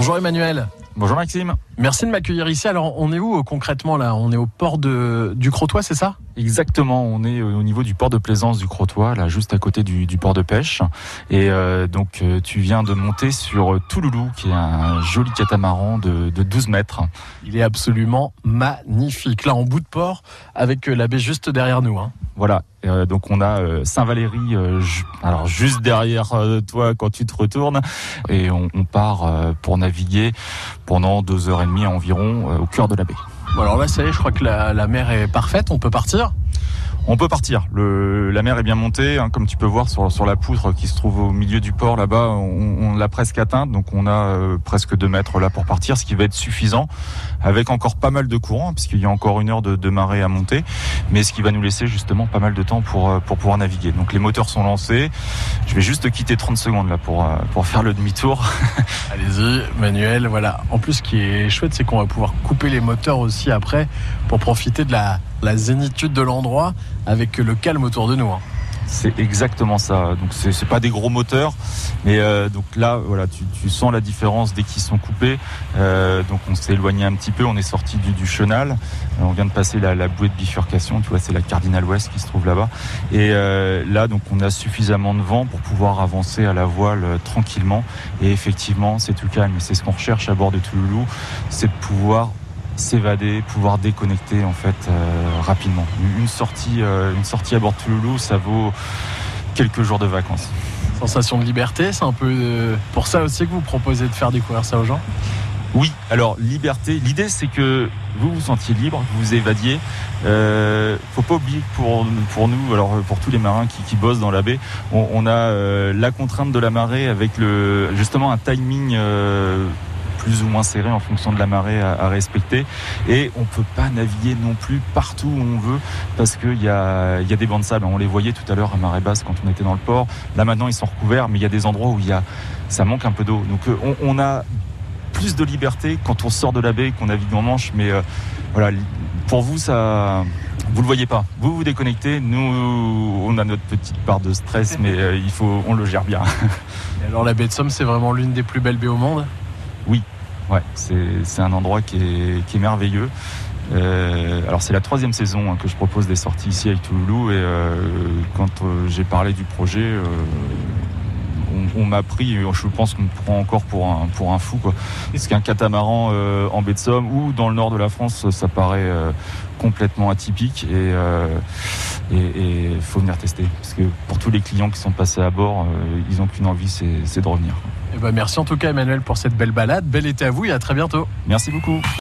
Bonjour Emmanuel. Bonjour Maxime. Merci de m'accueillir ici. Alors on est où euh, concrètement là? On est au port de, du Crotoy, c'est ça? Exactement, on est euh, au niveau du port de plaisance du Crotoy, là juste à côté du, du port de pêche. Et euh, donc tu viens de monter sur Touloulou, qui est un joli catamaran de, de 12 mètres. Il est absolument magnifique. Là en bout de port, avec la baie juste derrière nous. Hein. Voilà, Euh, donc on a euh, Saint-Valéry, euh, alors juste derrière toi quand tu te retournes, et on, part pour naviguer pendant deux heures et demie environ au cœur de la baie. Bon alors là ça y est, je crois que la mer est parfaite. On peut partir On peut partir. La mer est bien montée, hein, comme tu peux voir sur, la poutre qui se trouve au milieu du port là-bas. On, l'a presque atteinte, donc on a euh, presque deux mètres là pour partir, ce qui va être suffisant, avec encore pas mal de courant, hein, puisqu'il y a encore une heure de, de marée à monter, mais ce qui va nous laisser justement pas mal de temps pour, euh, pouvoir naviguer. Donc les moteurs sont lancés. Je vais juste quitter 30 secondes là pour, euh, pour faire le demi-tour. Allez-y, Manuel. Voilà. En plus, ce qui est chouette, c'est qu'on va pouvoir couper les moteurs aussi après pour profiter de la zénitude de l'endroit avec le calme autour de nous. hein. C'est exactement ça. Donc c'est pas des gros moteurs, mais euh, donc là voilà, tu, sens la différence dès qu'ils sont coupés. Euh, donc on s'est éloigné un petit peu, on est sorti du, chenal, Euh, on vient de passer la, bouée de bifurcation. Tu vois, c'est la Cardinal Ouest qui se trouve là-bas. Et là donc on a suffisamment de vent pour pouvoir avancer à la voile tranquillement. Et effectivement, c'est tout calme. C'est ce qu'on recherche à bord de Touloulou, c'est de pouvoir s'évader, pouvoir déconnecter en fait euh, rapidement. Une sortie, euh, une sortie à bord de Touloulou, ça vaut quelques jours de vacances. Sensation de liberté, c'est un peu euh, pour ça aussi que vous proposez de faire découvrir ça aux gens? Oui, alors liberté. L'idée c'est que vous vous sentiez libre, que vous vous évadiez. Euh, faut pas oublier que pour pour nous, alors pour tous les marins qui, qui bossent dans la baie, on, on a euh, la contrainte de la marée avec le justement un timing. Plus ou moins serré en fonction de la marée à, respecter et on peut pas naviguer non plus partout où on veut parce qu'il y a, y a des bancs de sable on les voyait tout à l'heure à marée basse quand on était dans le port là maintenant ils sont recouverts mais il y a des endroits où il y a ça manque un peu d'eau donc euh, on, a plus de liberté quand on sort de la baie, qu'on navigue en Manche. Mais euh, voilà, pour vous, ça, vous le voyez pas. Vous vous déconnectez. Nous, on a notre petite part de stress, mais euh, il faut, on le gère bien. Alors la baie de Somme, c'est vraiment l'une des plus belles baies au monde? Ouais, c'est un endroit qui est, qui est merveilleux. Euh, alors c'est la troisième saison hein, que je propose des sorties ici avec Touloulou et euh, quand euh, j'ai parlé du projet, on, m'a pris, je pense qu'on me prend encore pour un, pour un fou. Quoi. Parce qu'un catamaran en baie de Somme ou dans le nord de la France, ça paraît complètement atypique et et et faut venir tester. Parce que pour tous les clients qui sont passés à bord, euh, ils n'ont qu'une envie, c'est de revenir. Et ben merci en tout cas Emmanuel pour cette belle balade. Bel été à vous et à très bientôt. Merci beaucoup.